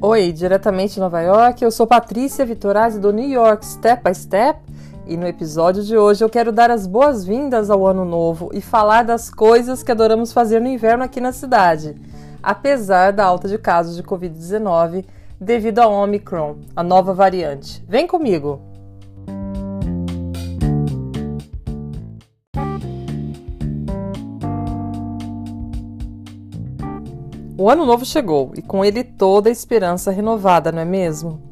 Oi, diretamente de Nova York, eu sou Patrícia Vitorazzi do New York Step by Step e no episódio de hoje eu quero dar as boas-vindas ao ano novo e falar das coisas que adoramos fazer no inverno aqui na cidade, apesar da alta de casos de Covid-19 devido ao Omicron, a nova variante. Vem comigo! O ano novo chegou e com ele toda a esperança renovada, não é mesmo?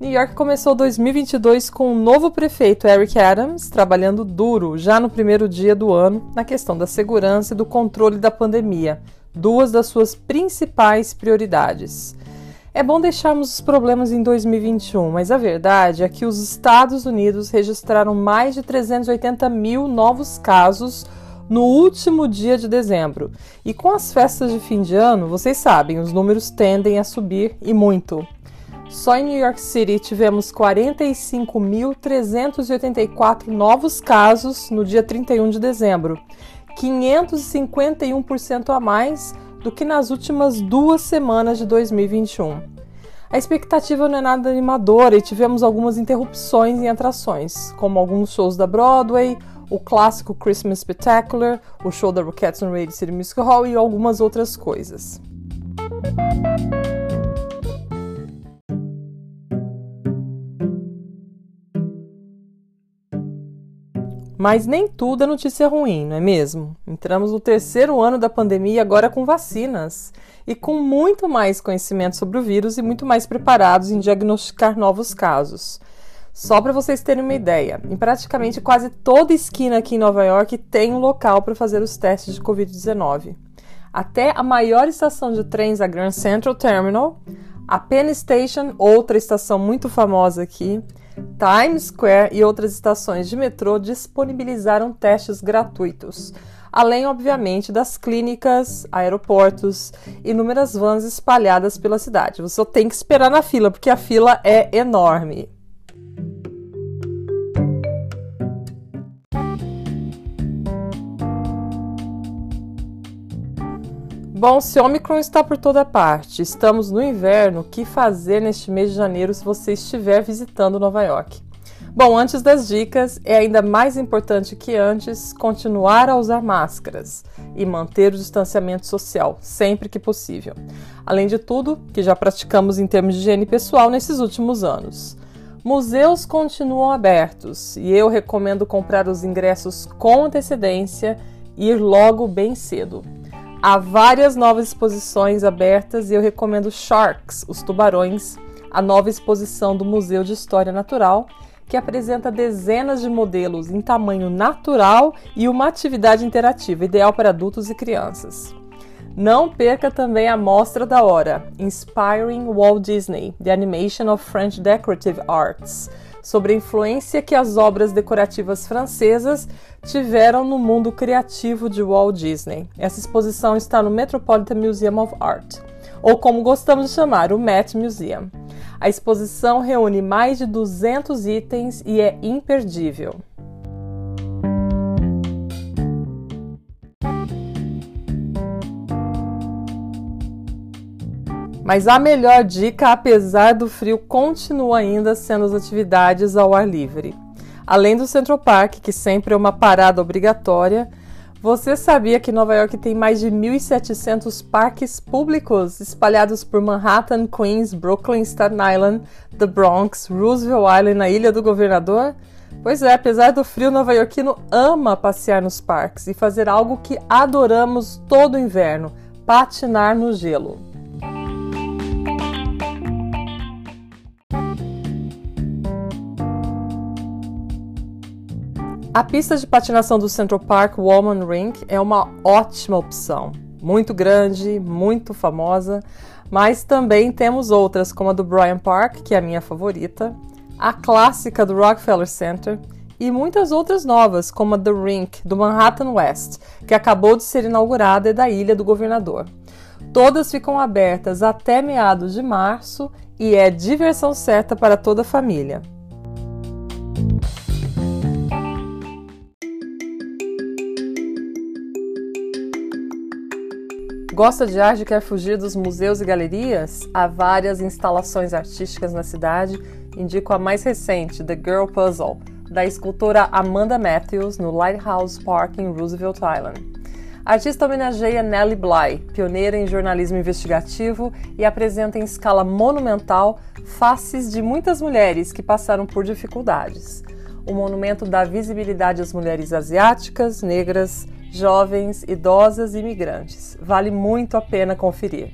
New York começou 2022 com o novo prefeito Eric Adams trabalhando duro já no primeiro dia do ano na questão da segurança e do controle da pandemia, duas das suas principais prioridades. É bom deixarmos os problemas em 2021, mas a verdade é que os Estados Unidos registraram mais de 380 mil novos casos no último dia de dezembro. E com as festas de fim de ano, vocês sabem, os números tendem a subir e muito. Só em New York City tivemos 45.384 novos casos no dia 31 de dezembro, 551% a mais do que nas últimas duas semanas de 2021. A expectativa não é nada animadora e tivemos algumas interrupções em atrações, como alguns shows da Broadway, o clássico Christmas Spectacular, o show da Rockettes no Radio City Music Hall e algumas outras coisas. Mas nem tudo é notícia ruim, não é mesmo? Entramos no terceiro ano da pandemia agora com vacinas e com muito mais conhecimento sobre o vírus e muito mais preparados em diagnosticar novos casos. Só para vocês terem uma ideia, em praticamente quase toda esquina aqui em Nova York tem um local para fazer os testes de Covid-19. Até a maior estação de trens, a Grand Central Terminal, a Penn Station, outra estação muito famosa aqui, Times Square e outras estações de metrô disponibilizaram testes gratuitos, além, obviamente, das clínicas, aeroportos inúmeras vans espalhadas pela cidade. Você só tem que esperar na fila, porque a fila é enorme. Bom, se Omicron está por toda parte, estamos no inverno, o que fazer neste mês de janeiro se você estiver visitando Nova York? Bom, antes das dicas, é ainda mais importante que antes continuar a usar máscaras e manter o distanciamento social sempre que possível. Além de tudo, que já praticamos em termos de higiene pessoal nesses últimos anos. Museus continuam abertos e eu recomendo comprar os ingressos com antecedência e ir logo bem cedo. Há várias novas exposições abertas e eu recomendo Sharks, os tubarões, a nova exposição do Museu de História Natural, que apresenta dezenas de modelos em tamanho natural e uma atividade interativa ideal para adultos e crianças. Não perca também a mostra da hora, Inspiring Walt Disney: The Animation of French Decorative Arts sobre a influência que as obras decorativas francesas tiveram no mundo criativo de Walt Disney. Essa exposição está no Metropolitan Museum of Art, ou como gostamos de chamar, o Met Museum. A exposição reúne mais de 200 itens e é imperdível. Mas a melhor dica, apesar do frio, continua ainda sendo as atividades ao ar livre. Além do Central Park, que sempre é uma parada obrigatória, você sabia que Nova York tem mais de 1.700 parques públicos espalhados por Manhattan, Queens, Brooklyn, Staten Island, The Bronx, Roosevelt Island, na Ilha do Governador? Pois é, apesar do frio, nova iorquino ama passear nos parques e fazer algo que adoramos todo inverno: patinar no gelo. A pista de patinação do Central Park Woman Rink é uma ótima opção. Muito grande, muito famosa, mas também temos outras, como a do Bryant Park, que é a minha favorita, a clássica do Rockefeller Center e muitas outras novas, como a The Rink do Manhattan West, que acabou de ser inaugurada e da Ilha do Governador. Todas ficam abertas até meados de março e é diversão certa para toda a família. Gosta de arte e quer fugir dos museus e galerias? Há várias instalações artísticas na cidade. Indico a mais recente, The Girl Puzzle, da escultora Amanda Matthews, no Lighthouse Park em Roosevelt Island. A artista homenageia Nellie Bly, pioneira em jornalismo investigativo, e apresenta em escala monumental faces de muitas mulheres que passaram por dificuldades. O monumento dá visibilidade às mulheres asiáticas, negras, jovens, idosas e imigrantes. Vale muito a pena conferir.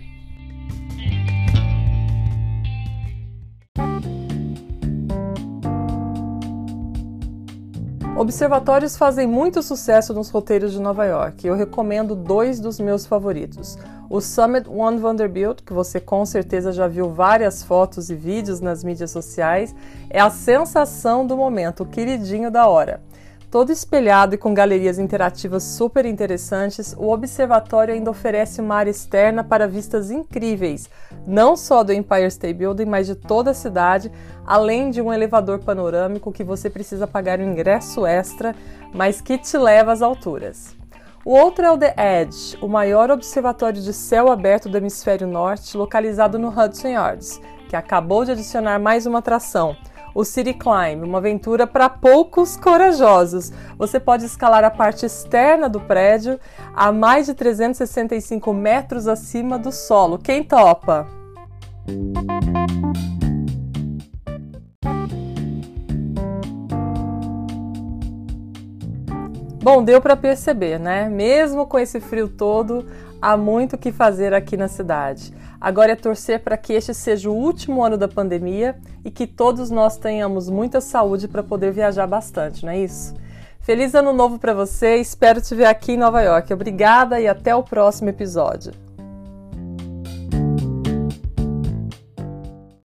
Observatórios fazem muito sucesso nos roteiros de Nova York. Eu recomendo dois dos meus favoritos. O Summit One Vanderbilt, que você com certeza já viu várias fotos e vídeos nas mídias sociais, é a sensação do momento, o queridinho da hora. Todo espelhado e com galerias interativas super interessantes, o observatório ainda oferece uma área externa para vistas incríveis, não só do Empire State Building, mas de toda a cidade, além de um elevador panorâmico que você precisa pagar um ingresso extra, mas que te leva às alturas. O outro é o The Edge, o maior observatório de céu aberto do hemisfério norte, localizado no Hudson Yards, que acabou de adicionar mais uma atração o City Climb, uma aventura para poucos corajosos. Você pode escalar a parte externa do prédio a mais de 365 metros acima do solo. Quem topa? Bom, deu para perceber, né? Mesmo com esse frio todo, há muito o que fazer aqui na cidade. Agora é torcer para que este seja o último ano da pandemia e que todos nós tenhamos muita saúde para poder viajar bastante, não é isso? Feliz ano novo para você, espero te ver aqui em Nova York. Obrigada e até o próximo episódio.